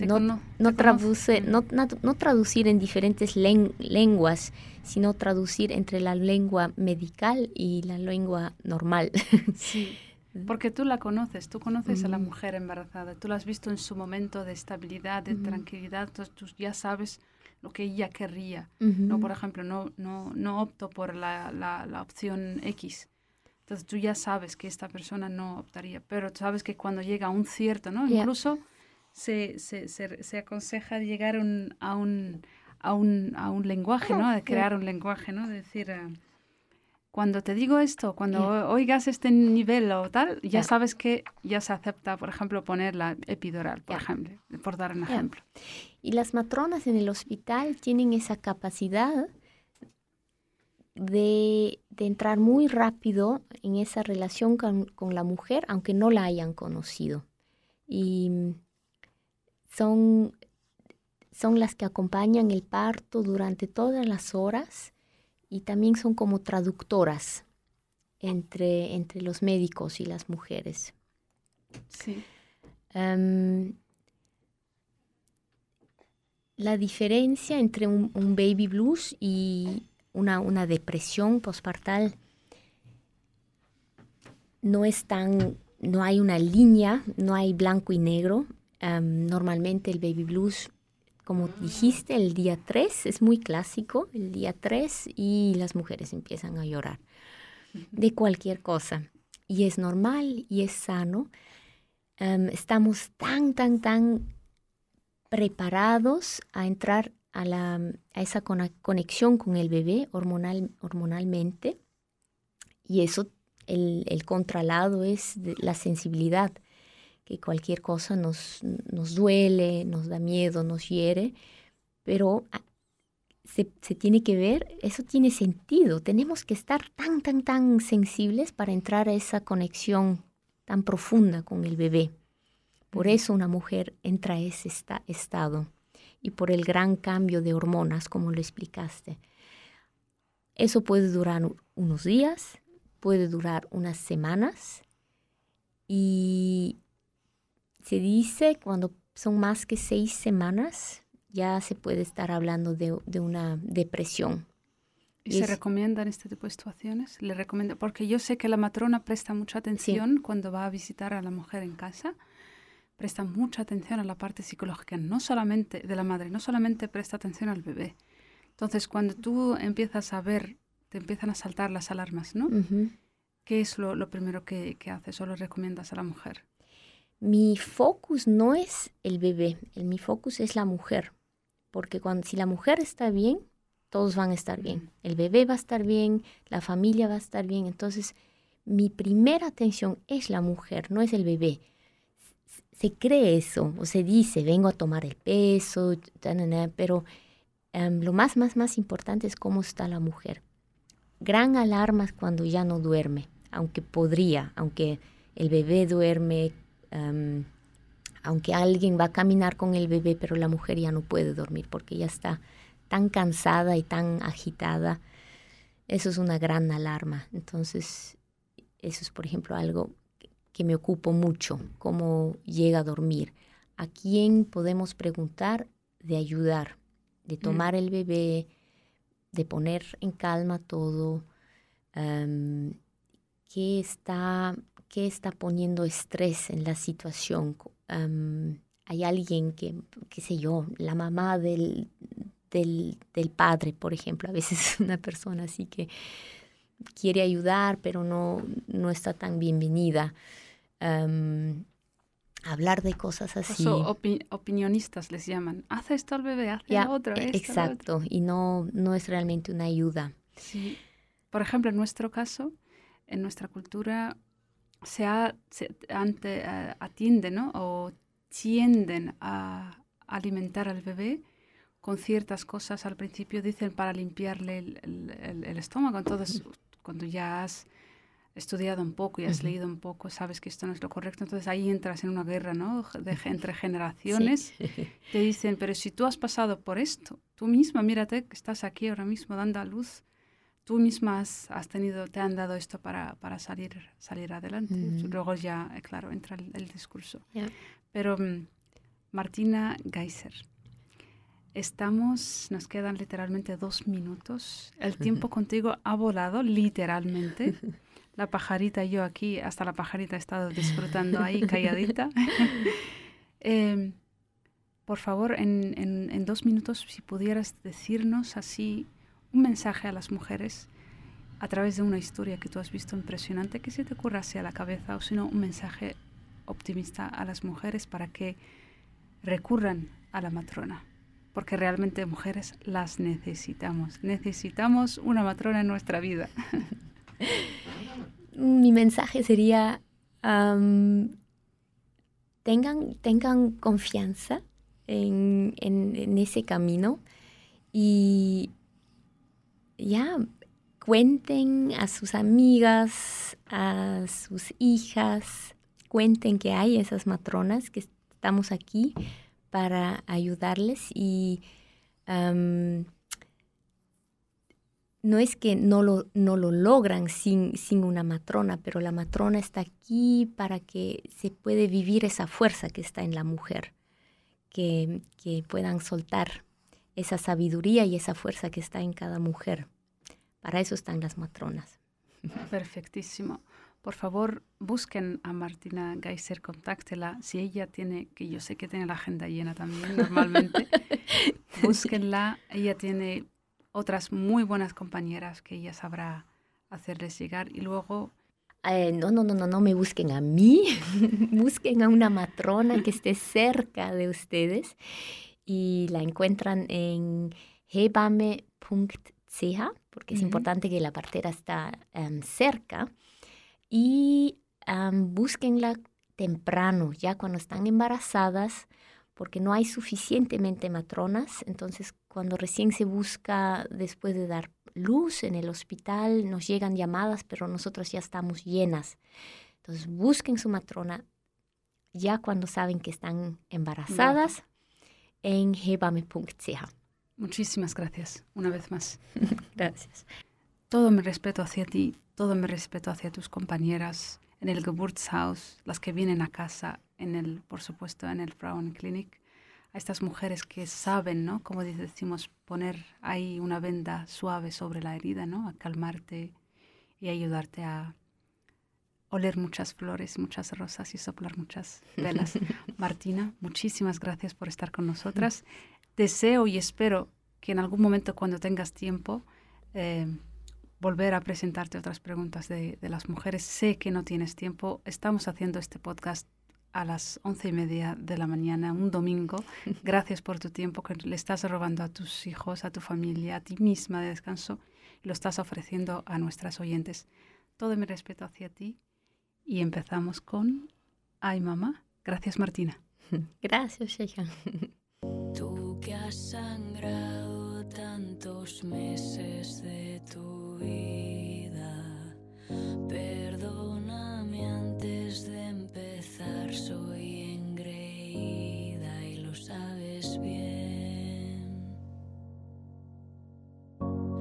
no, no traduce, conoce. no, no traducir en diferentes len- lenguas, sino traducir entre la lengua medical y la lengua normal. Sí, porque tú la conoces, tú conoces a la Ujú. mujer embarazada, tú la has visto en su momento de estabilidad, de tranquilidad, entonces tú ya sabes lo que ella querría. No, por ejemplo, no, no, no opto por la, la, la opción X. Entonces tú ya sabes que esta persona no optaría, pero tú sabes que cuando llega a un cierto, ¿no? Ya. Incluso se, se, se, se aconseja llegar un- a, un, a, un, a un lenguaje, ¿no? De crear un lenguaje, ¿no? De decir, eh, cuando te digo esto, cuando oigas este nivel o tal, ya sabes que ya se acepta, por ejemplo, poner la epidural, por ejemplo, por dar un ejemplo. Y las matronas en el hospital tienen esa capacidad de, de entrar muy rápido en esa relación con, con la mujer, aunque no la hayan conocido. Y son, son las que acompañan el parto durante todas las horas y también son como traductoras entre, entre los médicos y las mujeres. Sí. Em, la diferencia entre un, un baby blues y una, una depresión postpartal no es tan, no hay una línea, no hay blanco y negro. Em, normalmente el baby blues, como dijiste, el día 3 es muy clásico, el día 3 y las mujeres empiezan a llorar de cualquier cosa. Y es normal y es sano. Em, estamos tan, tan, tan preparados a entrar a, la, a esa conexión con el bebé hormonal, hormonalmente. Y eso, el, el contralado es la sensibilidad, que cualquier cosa nos, nos duele, nos da miedo, nos hiere, pero se, se, tiene que ver, eso tiene sentido. Tenemos que estar tan, tan, tan sensibles para entrar a esa conexión tan profunda con el bebé. Por eso una mujer entra a ese esta estado y por el gran cambio de hormonas, como lo explicaste. Eso puede durar unos días, puede durar unas semanas y se dice cuando son más que seis semanas ya se puede estar hablando de, de una depresión. ¿Y, se recomiendan este tipo de situaciones? Le recomiendo, porque yo sé que la matrona presta mucha atención sí. cuando va a visitar a la mujer en casa, presta mucha atención a la parte psicológica, no solamente de la madre, no solamente presta atención al bebé. Entonces, cuando tú empiezas a ver, te empiezan a saltar las alarmas, ¿no? Uh -huh. ¿Qué es lo, lo primero que, que, haces o lo recomiendas a la mujer? Mi focus no es el bebé, el, mi focus es la mujer, porque cuando, si la mujer está bien, todos van a estar bien. El bebé va a estar bien, la familia va a estar bien. Entonces, mi primera atención es la mujer, no es el bebé. Se cree eso, o se dice, vengo a tomar el peso, pero um, lo más, más, más importante es cómo está la mujer. Gran alarma cuando ya no duerme, aunque podría, aunque el bebé duerme, um, aunque alguien va a caminar con el bebé, pero la mujer ya no puede dormir porque ya está tan cansada y tan agitada, eso es una gran alarma. Entonces, eso es, por ejemplo, algo que me ocupo mucho, cómo llega a dormir. ¿A quién podemos preguntar de ayudar, de tomar mm. el bebé, de poner en calma todo? Um, ¿qué, está, ¿Qué está poniendo estrés en la situación? Um, hay alguien que, qué sé yo, la mamá del, del, del, padre, por ejemplo. A veces una persona así que quiere ayudar, pero no, no está tan bienvenida. Um, hablar de cosas así. Opi opinionistas les llaman. Haz esto al bebé, haz lo otro. Esto, exacto, otro. y no, no es realmente una ayuda. Sí. Por ejemplo, en nuestro caso, en nuestra cultura, se, ha, se ante, uh, atiende, ¿no? O tienden a alimentar al bebé con ciertas cosas al principio dicen para limpiarle el, el, el estómago. Entonces, cuando ya has estudiado un poco y has uh -huh. leído un poco, sabes que esto no es lo correcto. Entonces ahí entras en una guerra, ¿no? De, entre generaciones. Sí. Te dicen, pero si tú has pasado por esto, tú misma, mírate que estás aquí ahora mismo dando a luz, tú misma has, tenido, te han dado esto para, para salir, salir adelante. -huh. Luego ya, eh, claro, entra el, el discurso. Yeah. Pero um, Martina Geiser, Estamos, nos quedan literalmente dos minutos. El tiempo contigo ha volado, literalmente. La pajarita, yo aquí, hasta la pajarita he estado disfrutando ahí, calladita. eh, por favor, en, en, en, dos minutos, si pudieras decirnos así un mensaje a las mujeres a través de una historia que tú has visto impresionante, que se te ocurra hacia la cabeza, o si no, un mensaje optimista a las mujeres para que recurran a la matrona porque realmente mujeres las necesitamos. Necesitamos una matrona en nuestra vida. Mi mensaje sería, tengan, tengan confianza en, en, en, ese camino y ya cuenten a sus amigas, a sus hijas, cuenten que hay esas matronas, que estamos aquí para ayudarles y no es que no lo, no lo logran sin, sin, una matrona, pero la matrona está aquí para que se puede vivir esa fuerza que está en la mujer, que, que puedan soltar esa sabiduría y esa fuerza que está en cada mujer. Para eso están las matronas. Perfectísimo por favor busquen a Martina Geiser, contáctela. Si ella tiene, que yo sé que tiene la agenda llena también normalmente, búsquenla. Ella tiene otras muy buenas compañeras que ella sabrá hacerles llegar y luego... Eh, no, no, no, no, no me busquen a mí, busquen a una matrona que esté cerca de ustedes y la encuentran en hebame.ch porque es uh -huh. importante que la partera está um, cerca y um, búsquenla temprano, ya cuando están embarazadas, porque no hay suficientemente matronas, entonces cuando recién se busca después de dar luz en el hospital, nos llegan llamadas, pero nosotros ya estamos llenas. Entonces busquen su matrona ya cuando saben que están embarazadas en hebame.ch. Muchísimas gracias, una vez más. Gracias. Todo mi respeto hacia ti, todo mi respeto hacia tus compañeras en el Geburtshaus, las que vienen a casa, en el, por supuesto, en el Frauenklinik, a estas mujeres que saben, ¿no? Como decimos, poner ahí una venda suave sobre la herida, ¿no? A calmarte y ayudarte a oler muchas flores, muchas rosas y soplar muchas velas. Martina, muchísimas gracias por estar con nosotras. Deseo y espero que en algún momento cuando tengas tiempo eh, volver a presentarte otras preguntas de, de, las mujeres. Sé que no tienes tiempo. Estamos haciendo este podcast a las once y media de la mañana, un domingo. Gracias por tu tiempo que le estás robando a tus hijos, a tu familia, a ti misma de descanso y lo estás ofreciendo a nuestras oyentes. Todo mi respeto hacia ti y empezamos con Ay Mamá. Gracias Martina. Gracias, Sheikha. Que has sangrado tantos meses de tu vida, perdóname antes de empezar, soy engreída y lo sabes bien.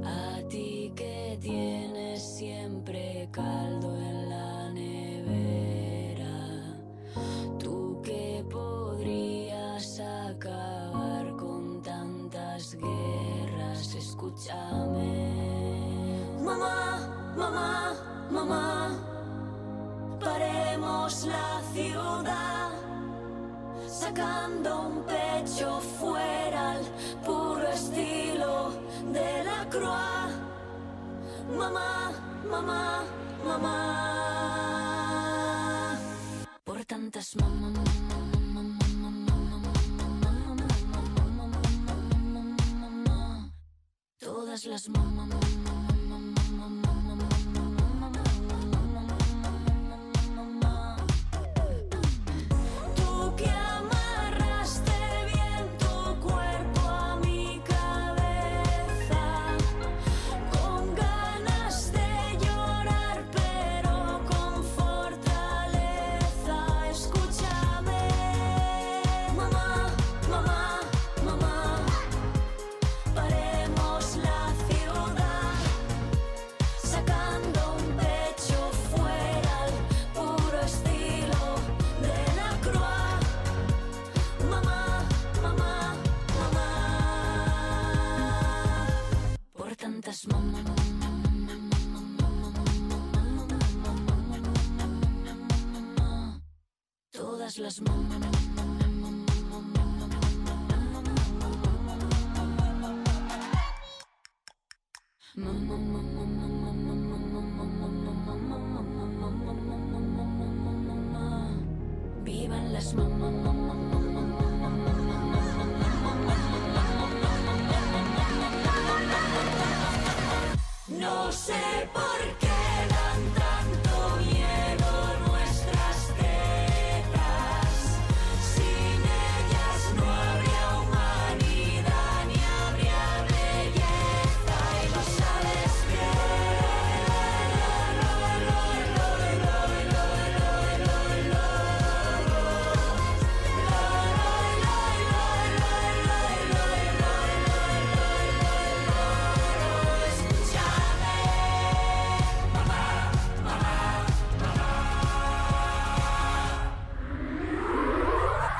A ti que tienes siempre caldo mamá, mamá, paremos la ciudad, sacando un pecho fuera al puro estilo de la croix. Mamá, mamá, mamá, por tantas mamá, todas las mamá, Tú